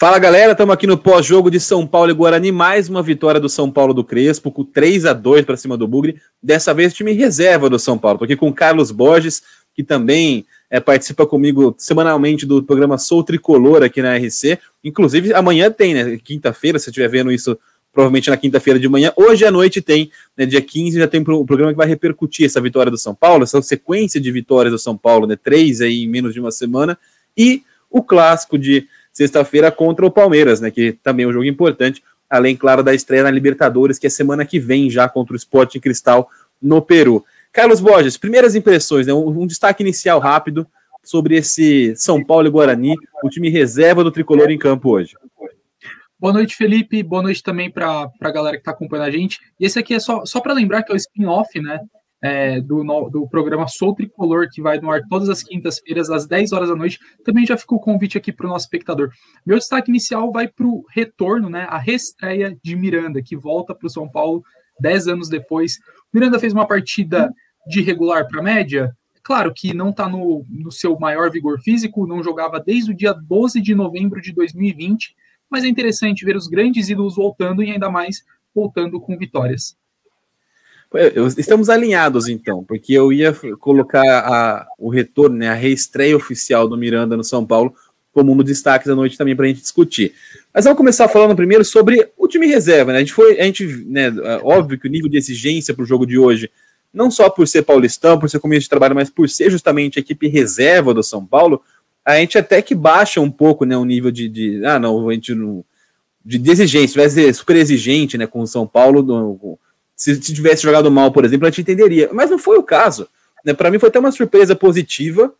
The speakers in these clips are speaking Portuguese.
Fala galera, estamos aqui no pós-jogo de São Paulo e Guarani. Mais uma vitória do São Paulo do Crespo, com 3 a 2 para cima do Bugre. Dessa vez, time reserva do São Paulo. Estou aqui com o Carlos Borges, que também é, participa comigo semanalmente do programa Sou Tricolor aqui na RC. Inclusive, amanhã tem, né? Quinta-feira, se estiver vendo isso, provavelmente na quinta-feira de manhã. Hoje à noite tem, né, dia 15, já tem um programa que vai repercutir essa vitória do São Paulo, essa sequência de vitórias do São Paulo, né? Três aí em menos de uma semana. E o clássico de sexta-feira contra o Palmeiras, né? Que também é um jogo importante, além, claro, da estreia na Libertadores, que é semana que vem já contra o Sporting Cristal no Peru. Carlos Borges, primeiras impressões, né? Um, destaque inicial rápido sobre esse São Paulo e Guarani, o time reserva do tricolor em campo hoje. Boa noite, Felipe. Boa noite também para a galera que está acompanhando a gente. E esse aqui é só, só para lembrar que é o spin-off, né? É, do, do programa Sou Tricolor, que vai no ar todas as quintas-feiras, às 10 horas da noite. Também já ficou o convite aqui para o nosso espectador. Meu destaque inicial vai para o retorno, né, a reestreia de Miranda, que volta para o São Paulo 10 anos depois. Miranda fez uma partida de regular para média. Claro que não está no, no seu maior vigor físico, não jogava desde o dia 12 de novembro de 2020, mas é interessante ver os grandes ídolos voltando e ainda mais voltando com vitórias. Estamos alinhados, então, porque eu ia colocar a, o retorno, né, a reestreia oficial do Miranda no São Paulo como um dos destaques da noite também para a gente discutir. Mas vamos começar falando primeiro sobre o time reserva. Né? A gente foi, a gente, né, é óbvio que o nível de exigência para o jogo de hoje, não só por ser paulistão, por ser começo de trabalho, mas por ser justamente a equipe reserva do São Paulo, a gente até que baixa um pouco né, o nível de, de ah, não, a gente não, de, exigência, vai ser super exigente né, com o São Paulo, no, se, se tivesse jogado mal, por exemplo, a gente entenderia. Mas não foi o caso. Né? Para mim foi até uma surpresa positiva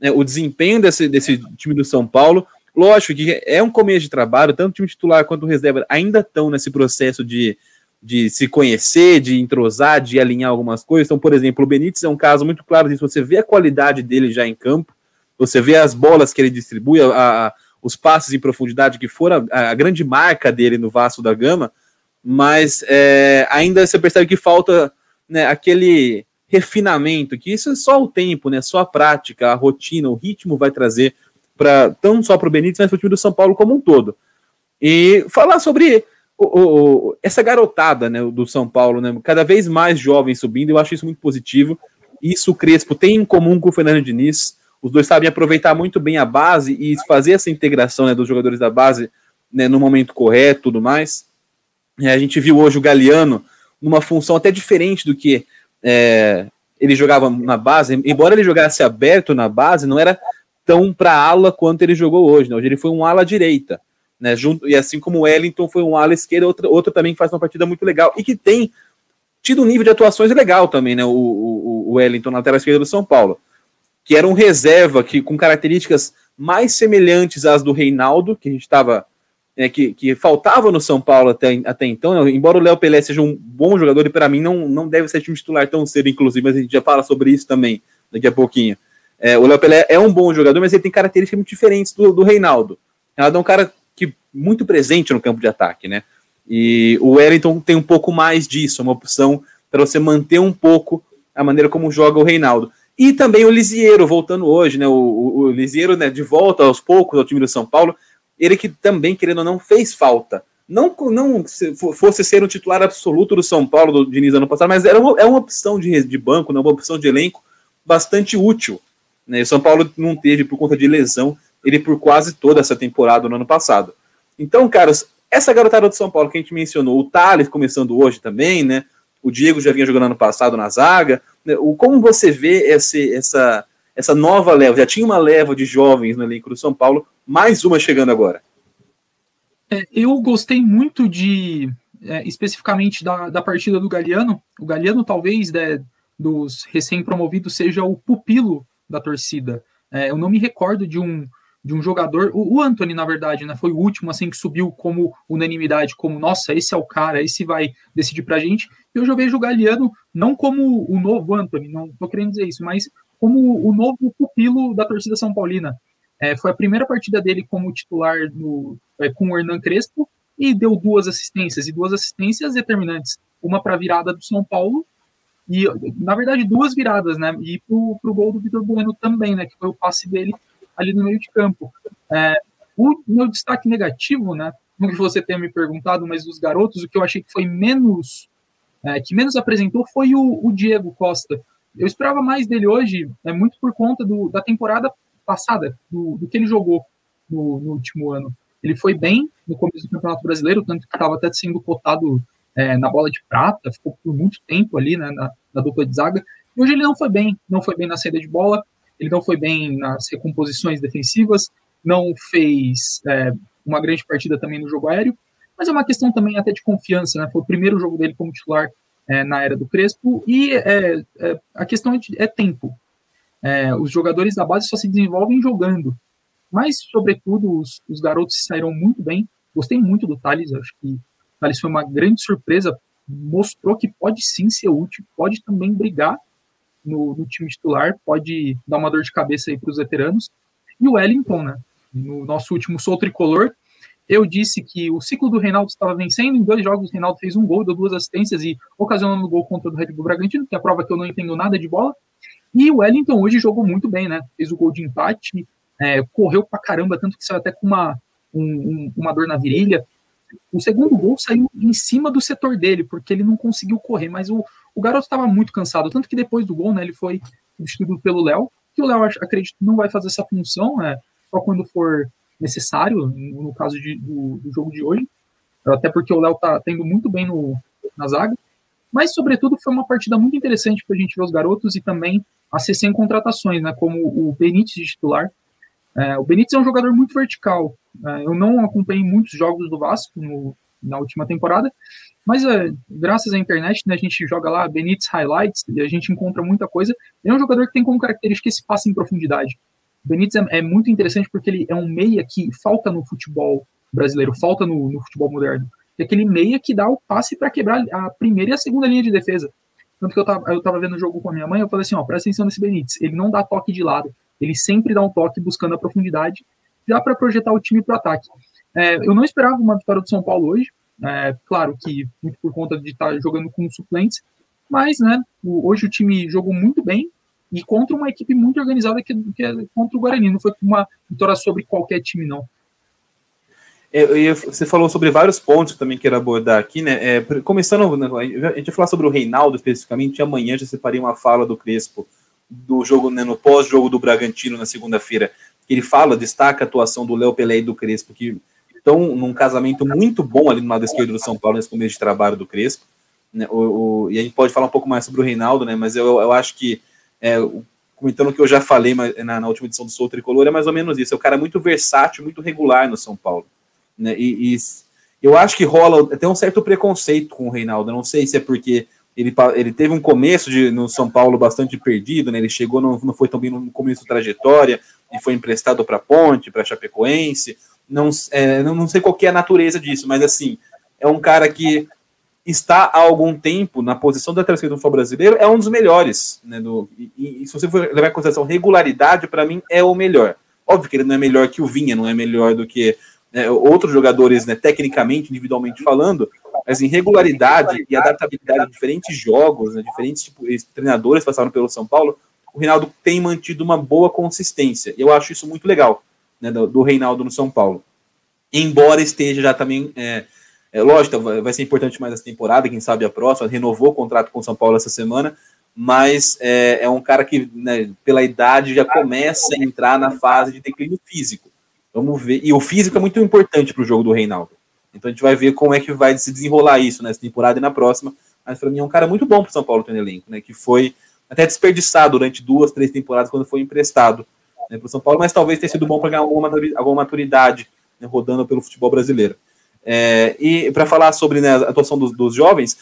né? o desempenho desse, desse time do São Paulo. Lógico que é um começo de trabalho, tanto o time titular quanto o reserva ainda estão nesse processo de, de se conhecer, de entrosar, de alinhar algumas coisas. Então, por exemplo, o Benítez é um caso muito claro disso. Você vê a qualidade dele já em campo, você vê as bolas que ele distribui, a, a, os passes em profundidade, que foram a, a, grande marca dele no Vasco da Gama mas é, ainda você percebe que falta né, aquele refinamento, que isso é só o tempo, né, só a prática, a rotina, o ritmo vai trazer para não só para o Benítez, mas para o time do São Paulo como um todo. E falar sobre o, o, essa garotada né, do São Paulo, né, cada vez mais jovens subindo, eu acho isso muito positivo. Isso o Crespo tem em comum com o Fernando Diniz. Os dois sabem aproveitar muito bem a base e fazer essa integração né, dos jogadores da base né, no momento correto tudo mais. É, a gente viu hoje o Galeano numa função até diferente do que é, ele jogava na base, embora ele jogasse aberto na base, não era tão para ala quanto ele jogou hoje. Né? Hoje ele foi um ala direita, né? Junto, e assim como o Wellington foi um ala esquerda, outra, outra também que faz uma partida muito legal e que tem tido um nível de atuações legal também, né? O, o, o Wellington na tela esquerda do São Paulo, que era um reserva que com características mais semelhantes às do Reinaldo, que a gente estava né, que, que faltava no São Paulo até, até então, né, embora o Léo Pelé seja um bom jogador e para mim não, não deve ser time titular tão cedo, inclusive, mas a gente já fala sobre isso também daqui a pouquinho. É, o Léo Pelé é um bom jogador, mas ele tem características muito diferentes do, do Reinaldo. Reinaldo é um cara que muito presente no campo de ataque, né? E o Wellington tem um pouco mais disso, uma opção para você manter um pouco a maneira como joga o Reinaldo. E também o Lisieiro, voltando hoje, né? O, o, o Lisieiro, né, de volta aos poucos ao time do São Paulo, ele que também, querendo ou não, fez falta. Não, não fosse ser um titular absoluto do São Paulo do Diniz ano passado, mas era uma, é uma opção de, de banco, né, uma opção de elenco bastante útil. Né? O São Paulo não teve por conta de lesão ele por quase toda essa temporada no ano passado. Então, caras, essa garotada do São Paulo que a gente mencionou, o Thales começando hoje também, né? O Diego já vinha jogando ano passado na zaga. Né? O, como você vê esse, essa, essa nova leva? Já tinha uma leva de jovens no elenco do São Paulo mais uma chegando agora. É, eu gostei muito de, é, especificamente da, da partida do Galeano. O Galeano, talvez, né, dos recém-promovidos, seja o pupilo da torcida. É, eu não me recordo de um, de um jogador. O, o Anthony, na verdade, né, foi o último assim que subiu como unanimidade, como nossa, esse é o cara, esse vai decidir pra gente. Eu já vejo o Galeano não como o novo Anthony, não tô querendo dizer isso, mas como o novo pupilo da torcida São Paulina. É, foi a primeira partida dele como titular no, é, com o Hernan Crespo e deu duas assistências, e duas assistências determinantes. Uma para a virada do São Paulo, e na verdade duas viradas, né? E para o gol do Vitor Bueno também, né? Que foi o passe dele ali no meio de campo. É, O meu destaque negativo, né? Não que você tenha me perguntado, mas dos garotos, o que eu achei que foi menos, é, que menos apresentou foi o, o, Diego Costa. Eu esperava mais dele hoje, é muito por conta do, da temporada passada, do, do que ele jogou no, no, último ano. Ele foi bem no começo do Campeonato Brasileiro, tanto que estava até sendo cotado é, na bola de prata, ficou por muito tempo ali né, na, na dupla de zaga. E hoje ele não foi bem, não foi bem na saída de bola, ele não foi bem nas recomposições defensivas, não fez é, uma grande partida também no jogo aéreo, mas é uma questão também até de confiança, né? Foi o primeiro jogo dele como titular é, na era do Crespo, e é, é a questão é, tempo. É, os jogadores da base só se desenvolvem jogando, mas, sobretudo, os, os garotos saíram muito bem. Gostei muito do Thales, acho que o Thales foi uma grande surpresa, mostrou que pode sim ser útil, pode também brigar no, no time titular, pode dar uma dor de cabeça aí para os veteranos. E o Wellington, né? No nosso último Sou Tricolor, eu disse que o ciclo do Reinaldo estava vencendo. Em dois jogos, o Reinaldo fez um gol, deu duas assistências e ocasionando o gol contra o Red Bull Bragantino, que é a prova que eu não entendo nada de bola. E o Wellington hoje jogou muito bem, né? Fez o gol de empate, é, correu pra caramba, tanto que saiu até com uma, um, uma dor na virilha. O segundo gol saiu em cima do setor dele, porque ele não conseguiu correr, mas o, o garoto estava muito cansado, tanto que depois do gol, né, ele foi substituído pelo Léo, que o Léo, acredito, não vai fazer essa função, né, só quando for necessário, no caso de, do, do, jogo de hoje, até porque o Léo tá tendo muito bem no, na zaga, mas, sobretudo, foi uma partida muito interessante para a gente ver os garotos e também as 100 contratações, né, como o Benítez de titular, é, o Benítez é um jogador muito vertical. É, eu não acompanhei muitos jogos do Vasco no, na última temporada, mas é, graças à internet, né, a gente joga lá Benítez Highlights e a gente encontra muita coisa. Ele é um jogador que tem como característica esse passe em profundidade. Benítez é, é muito interessante porque ele é um meia que falta no futebol brasileiro, falta no, no futebol moderno. É aquele meia que dá o passe para quebrar a primeira e a segunda linha de defesa. Tanto que eu tava, eu tava vendo o jogo com a minha mãe, eu falei assim, ó, presta atenção nesse Benítez, ele não dá toque de lado, ele sempre dá um toque buscando a profundidade, já para projetar o time para o ataque. É, eu não esperava uma vitória do São Paulo hoje, é, claro que muito por conta de estar tá jogando com suplentes, mas né, o, hoje o time jogou muito bem e contra uma equipe muito organizada que, que é contra o Guarani. Não foi uma vitória sobre qualquer time, não. É, você falou sobre vários pontos que também quero abordar aqui, né? É, começando, né, a gente vai falar sobre o Reinaldo especificamente. Amanhã já separei uma fala do Crespo do jogo, né, no pós-jogo do Bragantino na segunda-feira, ele fala, destaca a atuação do Léo Pelé e do Crespo, que estão num casamento muito bom ali no lado esquerdo do São Paulo nesse começo de trabalho do Crespo. Né, o, o, e a gente pode falar um pouco mais sobre o Reinaldo, né? Mas eu, eu acho que, é, comentando o que eu já falei na, na, última edição do Sou Tricolor, é mais ou menos isso. É um cara muito versátil, muito regular no São Paulo. Né, e, e eu acho que rola até um certo preconceito com o Reinaldo. Não sei se é porque ele, ele teve um começo de, no São Paulo bastante perdido, né? Ele chegou, não, não foi tão bem no começo da trajetória, e foi emprestado para Ponte, para Chapecoense. Não, é, não, não sei qual é a natureza disso, mas assim, é um cara que está há algum tempo na posição da terceira do futebol brasileiro, é um dos melhores. Né, do, e, e, se você for levar em consideração regularidade, para mim é o melhor. Óbvio que ele não é melhor que o Vinha, não é melhor do que né, outros jogadores, né, tecnicamente, individualmente falando, mas em regularidade e adaptabilidade a diferentes jogos, né, diferentes tipo, treinadores passaram pelo São Paulo, o Reinaldo tem mantido uma boa consistência. Eu acho isso muito legal né, do, do Reinaldo no São Paulo. Embora esteja já também. É, é, lógico, vai ser importante mais essa temporada, quem sabe a próxima. Renovou o contrato com o São Paulo essa semana, mas é, é um cara que, né, pela idade, já começa a entrar na fase de declínio físico. Vamos ver. E o físico é muito importante para o jogo do Reinaldo. Então a gente vai ver como é que vai se desenrolar isso nessa temporada e na próxima. Mas para mim é um cara muito bom para o São Paulo ter no elenco, né? Que foi até desperdiçado durante duas, três temporadas quando foi emprestado né, para o São Paulo, mas talvez tenha sido bom para ganhar alguma, alguma maturidade né, rodando pelo futebol brasileiro. É, e para falar sobre né, a atuação dos, dos, jovens,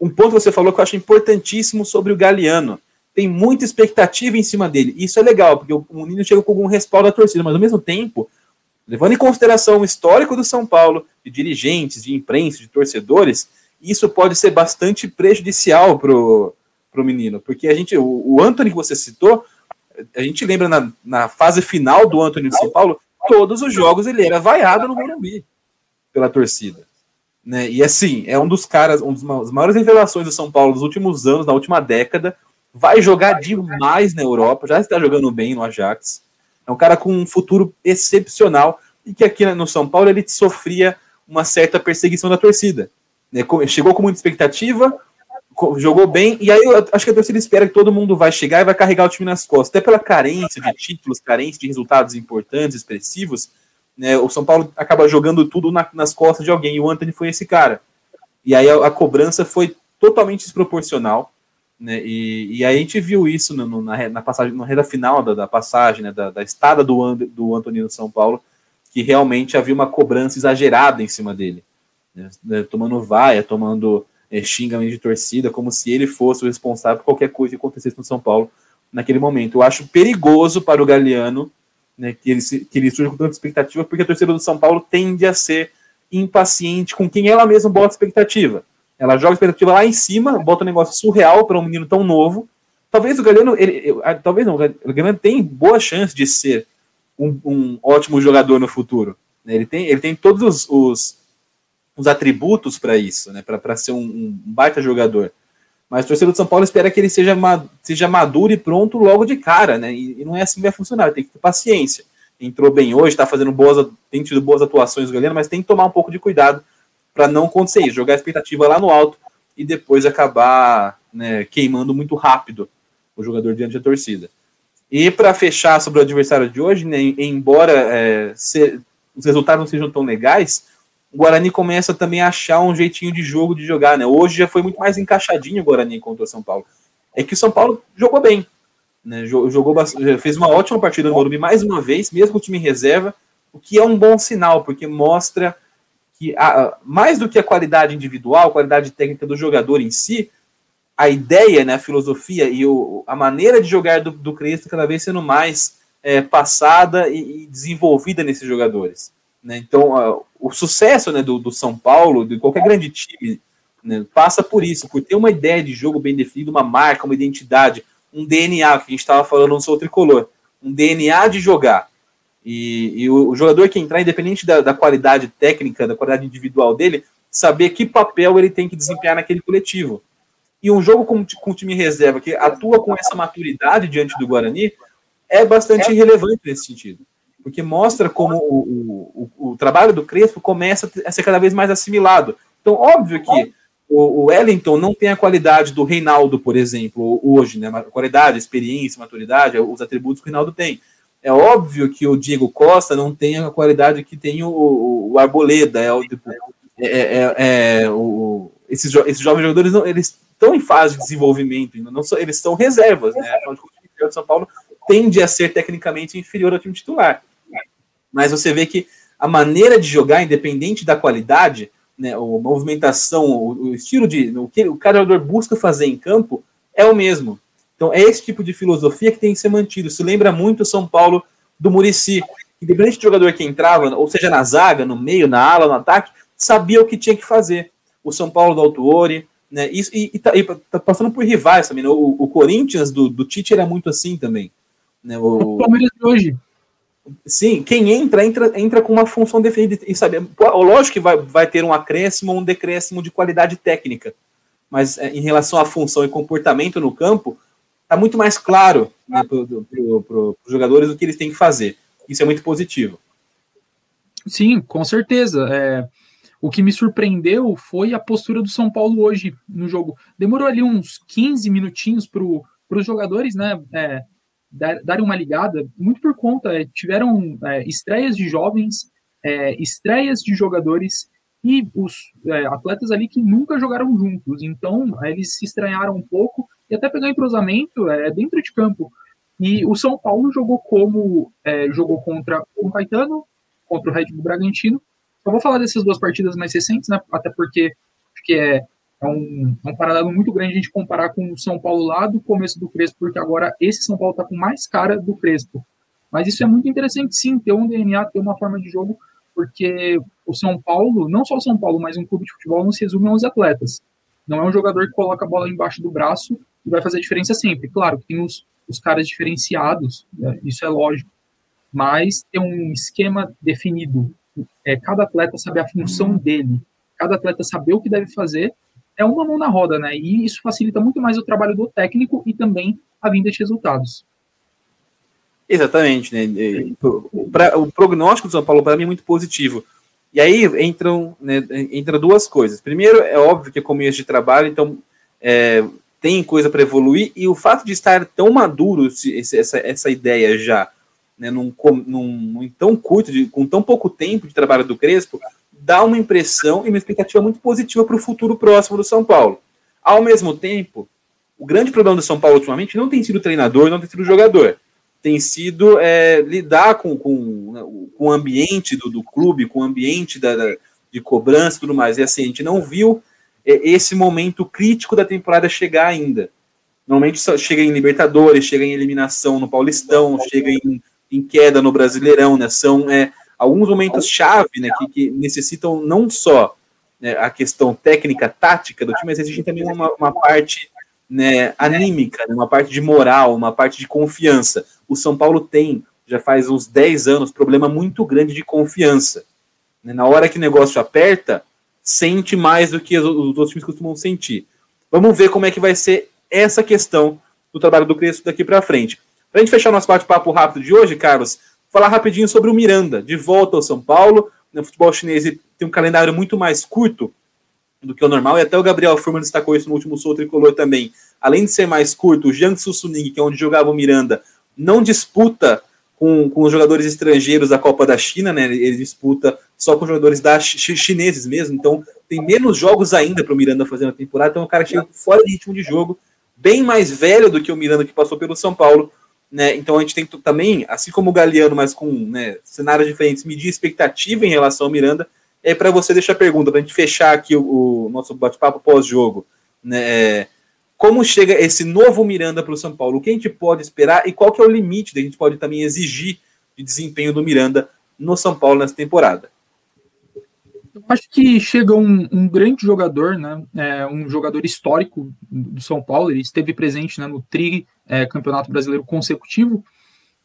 um ponto que você falou que eu acho importantíssimo sobre o Galeano. Tem muita expectativa em cima dele. Isso é legal, porque o, o Nino chega com algum respaldo da torcida, mas ao mesmo tempo Levando em consideração o histórico do São Paulo, de dirigentes, de imprensa, de torcedores, isso pode ser bastante prejudicial pro, pro menino, porque a gente, o, o Anthony que você citou, a gente lembra na, na fase final do Anthony do São Paulo, todos os jogos ele era vaiado no Morumbi pela torcida. Né? E assim, é um dos caras, um dos maiores revelações do São Paulo dos últimos anos, da última década. Vai jogar demais na Europa, já está jogando bem no Ajax. É um cara com um futuro excepcional. e que aqui no São Paulo ele sofria uma certa perseguição da torcida. Né? Chegou com muita expectativa, jogou bem, e aí eu acho que a torcida espera que todo mundo vai chegar e vai carregar o time nas costas. Até pela carência de títulos, carência de resultados importantes, expressivos, né, o São Paulo acaba jogando tudo na, nas costas de alguém, e o Anthony foi esse cara. E aí a, a cobrança foi totalmente desproporcional, né, e, e aí a gente viu isso no, no, na, na, passagem, na reta final da, da passagem, né, da, da estada do, do Anthony no São Paulo, que realmente havia uma cobrança exagerada em cima dele, né, né tomando vaia, tomando é, xingamento de torcida, como se ele fosse o responsável por qualquer coisa que acontecesse no São Paulo naquele momento. Eu acho perigoso para o Galeano né, que, ele, que ele surja com tanta expectativa, porque a torcida do São Paulo tende a ser impaciente com quem ela mesma bota expectativa. Ela joga expectativa lá em cima, bota um negócio surreal para um menino tão novo. Talvez o Galeano, ele, talvez não, o Galeano tem boa chance de ser um, um ótimo jogador no futuro. Né? Ele, tem, ele tem todos os, os os atributos para isso, né? Para ser um, um, baita jogador. Mas o torcedor do São Paulo espera que ele seja, seja maduro e pronto logo de cara, né? E, não é assim que vai funcionar, tem que ter paciência. Entrou bem hoje, está fazendo boas, tem tido boas atuações Galeno, mas tem que tomar um pouco de cuidado para não acontecer isso, jogar a expectativa lá no alto e depois acabar né, queimando muito rápido o jogador diante da torcida. E para fechar sobre o adversário de hoje, né, embora é, os resultados não sejam tão legais, o Guarani começa também a achar um jeitinho de jogo de jogar, né? Hoje já foi muito mais encaixadinho o Guarani contra o São Paulo. É que o São Paulo jogou bem, né? Jogou fez uma ótima partida no Morumbi mais uma vez, mesmo o time reserva, o que é um bom sinal, porque mostra que a, mais do que a qualidade individual, a qualidade técnica do jogador em si, a ideia, né, a filosofia e o, a maneira de jogar do, do Crespo cada vez sendo mais é, passada e, e desenvolvida nesses jogadores. Né? Então, uh, o sucesso né, do, do, São Paulo, de qualquer grande time, né, passa por isso, por ter uma ideia de jogo bem definida, uma marca, uma identidade, um DNA, que a gente estava falando no seu tricolor, um DNA de jogar. E, e o, o, jogador que entrar, independente da, da, qualidade técnica, da qualidade individual dele, saber que papel ele tem que desempenhar naquele coletivo. E um jogo com, com time reserva que atua com essa maturidade diante do Guarani é bastante é. relevante nesse sentido porque mostra como o, o, o, trabalho do Crespo começa a ser cada vez mais assimilado. Então, óbvio que o, o Wellington não tem a qualidade do Reinaldo, por exemplo, hoje, né? Qualidade, experiência, maturidade, os atributos que o Reinaldo tem. É óbvio que o Diego Costa não tem a qualidade que tem o, o Arboleda, é, o, é, é, é, é o, esses, esses jovens jogadores não, eles estão em fase de desenvolvimento, não são, eles são reservas, né? O São Paulo tende a ser tecnicamente inferior ao time titular mas você vê que a maneira de jogar, independente da qualidade, né, a movimentação, o, o estilo de. O que o cada jogador busca fazer em campo é o mesmo. Então é esse tipo de filosofia que tem que ser mantido. Se lembra muito o São Paulo do Murici. Independente do jogador que entrava, ou seja, na zaga, no meio, na ala, no ataque, sabia o que tinha que fazer. O São Paulo do Autuori, né? Isso, e, e, tá, e tá passando por rivais também. Né? O, o Corinthians do, do Tite era muito assim também. Né? O, o Palmeiras de hoje. Sim, quem entra, entra, entra com uma função definida. E sabe, lógico que vai, vai ter um acréscimo ou um decréscimo de qualidade técnica. Mas é, em relação à função e comportamento no campo, está muito mais claro né, para os jogadores o que eles têm que fazer. Isso é muito positivo. Sim, com certeza. É, o que me surpreendeu foi a postura do São Paulo hoje no jogo. Demorou ali uns 15 minutinhos para os jogadores né, é, darem uma ligada, muito por conta, é, tiveram é, estreias de jovens, é, estreias de jogadores e os é, atletas ali que nunca jogaram juntos. Então, eles se estranharam um pouco e até pegar entrosamento é, dentro de campo. E o São Paulo jogou como é, jogou contra o Caetano, contra o Red Bull Bragantino. Eu vou falar dessas duas partidas mais recentes, né? Até porque que é é um, é um paralelo muito grande a gente comparar com o São Paulo lá do começo do Crespo, porque agora esse São Paulo está com mais cara do Crespo. Mas isso é muito interessante, sim, ter um DNA, ter uma forma de jogo, porque o São Paulo, não só o São Paulo, mas um clube de futebol não se resume aos atletas. Não é um jogador que coloca a bola embaixo do braço e vai fazer a diferença sempre. Claro que tem os, os caras diferenciados, né, isso é lógico, mas tem um esquema definido. É, cada atleta sabe a função dele, cada atleta saber o que deve fazer é uma mão na roda, né? E isso facilita muito mais o trabalho do técnico e também a vinda de resultados. Exatamente, né? O prognóstico do São Paulo para mim é muito positivo. E aí entram, né, entra duas coisas. Primeiro, é óbvio que é começo de trabalho, então é, tem coisa para evoluir, e o fato de estar tão maduro esse, essa, essa ideia já, né, num, num, num tão curto, de, com tão pouco tempo de trabalho do Crespo, dá uma impressão e uma expectativa muito positiva para o futuro próximo do São Paulo. Ao mesmo tempo, o grande problema do São Paulo ultimamente não tem sido treinador, não tem sido jogador. Tem sido é, lidar com, com, né, com o ambiente do, do clube, com o ambiente da, da, de cobrança e tudo mais. E assim, a gente não viu é, esse momento crítico da temporada chegar ainda. Normalmente chega em Libertadores, chega em eliminação no Paulistão, chega em, em queda no Brasileirão, né? São é, alguns momentos chave, né? Que, que necessitam não só né, a questão técnica, tática do time, mas existe também uma, uma parte né, anímica, né, uma parte de moral, uma parte de confiança. O São Paulo tem, já faz uns 10 anos, problema muito grande de confiança. Né? Na hora que o negócio aperta, sente mais do que os outros times costumam sentir. Vamos ver como é que vai ser essa questão do trabalho do Crespo daqui para frente. Para a gente fechar nosso bate-papo rápido de hoje, Carlos, falar rapidinho sobre o Miranda, de volta ao São Paulo. No né, futebol chinês tem um calendário muito mais curto do que o normal, e até o Gabriel Furman destacou isso no último Sou Tricolor também. Além de ser mais curto, o Jiangsu Suning, que é onde jogava o Miranda, não disputa com, com os jogadores estrangeiros da Copa da China, né? Ele disputa só com jogadores da ch chineses mesmo, então tem menos jogos ainda para o Miranda fazer na temporada, então o cara chega fora de ritmo de jogo, bem mais velho do que o Miranda que passou pelo São Paulo, né? Então a gente tem também, assim como o Galeano, mas com né, cenários diferentes, medir expectativa em relação ao Miranda. É para você deixar a pergunta, para a gente fechar aqui o, o nosso bate-papo pós-jogo. Né? É, como chega esse novo Miranda para o São Paulo? O que a gente pode esperar e qual que é o limite que a gente pode também exigir de desempenho do Miranda no São Paulo nessa temporada? Eu acho que chega um, um grande jogador, né? É, um jogador histórico do São Paulo. Ele esteve presente né, no tri é, campeonato brasileiro consecutivo.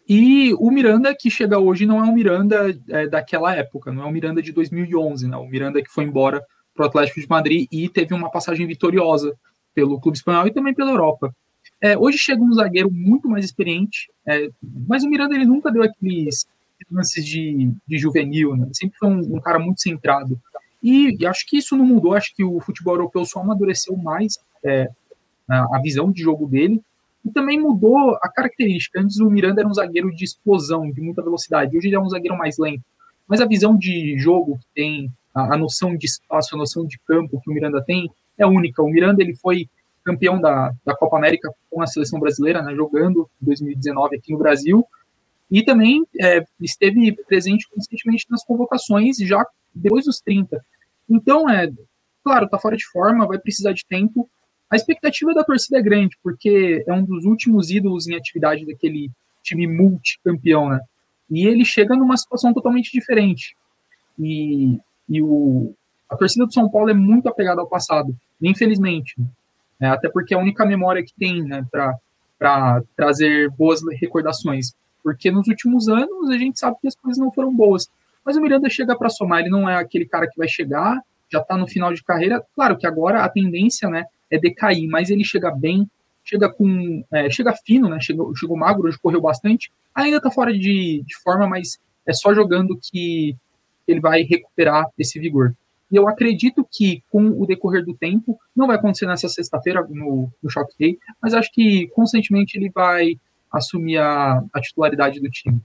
E o Miranda que chega hoje não é o Miranda é, daquela época, não é o Miranda de 2011, né? O Miranda que foi embora para o Atlético de Madrid e teve uma passagem vitoriosa pelo clube espanhol e também pela Europa. É, hoje chega um zagueiro muito mais experiente, é, mas o Miranda ele nunca deu aqueles lances de, de juvenil, né? sempre foi um, um cara muito centrado. E, acho que isso não mudou, acho que o futebol europeu só amadureceu mais é, a, a, visão de jogo dele, e também mudou a característica. Antes o Miranda era um zagueiro de explosão, de muita velocidade, hoje ele é um zagueiro mais lento. Mas a visão de jogo que tem, a, a noção de espaço, a noção de campo que o Miranda tem, é única. O Miranda ele foi campeão da, da Copa América com a seleção brasileira, né, jogando em 2019 aqui no Brasil, e também é, esteve presente constantemente nas convocações já depois dos 30. Então, é claro, está fora de forma, vai precisar de tempo. A expectativa da torcida é grande, porque é um dos últimos ídolos em atividade daquele time multicampeão, né? E ele chega numa situação totalmente diferente. E, e o, a torcida do São Paulo é muito apegada ao passado, infelizmente. Né? Até porque é a única memória que tem né, para trazer boas recordações. Porque nos últimos anos a gente sabe que as coisas não foram boas. Mas o Miranda chega para somar, ele não é aquele cara que vai chegar, já está no final de carreira. Claro que agora a tendência né, é decair, mas ele chega bem, chega com. É, chega fino, né? Chegou, chegou magro, hoje correu bastante. Ainda está fora de, de forma, mas é só jogando que ele vai recuperar esse vigor. E eu acredito que, com o decorrer do tempo, não vai acontecer nessa sexta-feira no, no Shock Day, mas acho que constantemente ele vai assumir a, a titularidade do time.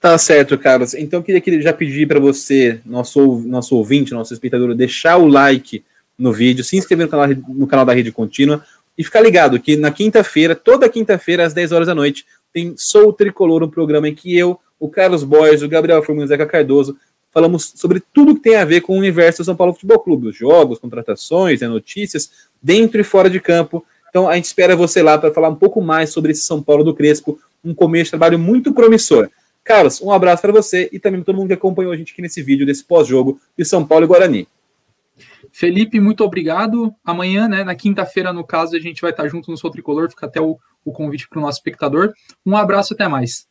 Tá certo, Carlos. Então, eu queria já pedir para você, nosso, nosso ouvinte, nosso espectador, deixar o like no vídeo, se inscrever no canal, no canal da Rede Contínua e ficar ligado que na quinta-feira, toda quinta-feira, às 10 horas da noite, tem Sou Tricolor, um programa em que eu, o Carlos Boys, o Gabriel Formiga e o Zeca Cardoso falamos sobre tudo que tem a ver com o universo do São Paulo Futebol Clube, os jogos, contratações, né, notícias, dentro e fora de campo. Então a gente espera você lá para falar um pouco mais sobre esse São Paulo do Crespo, um começo de trabalho muito promissor. Carlos, um abraço para você e também para todo mundo que acompanhou a gente aqui nesse vídeo desse pós-jogo de São Paulo e Guarani. Felipe, muito obrigado. Amanhã, né, na quinta-feira, no caso, a gente vai estar junto no Sou Tricolor, fica até o, o convite para o nosso espectador. Um abraço, até mais.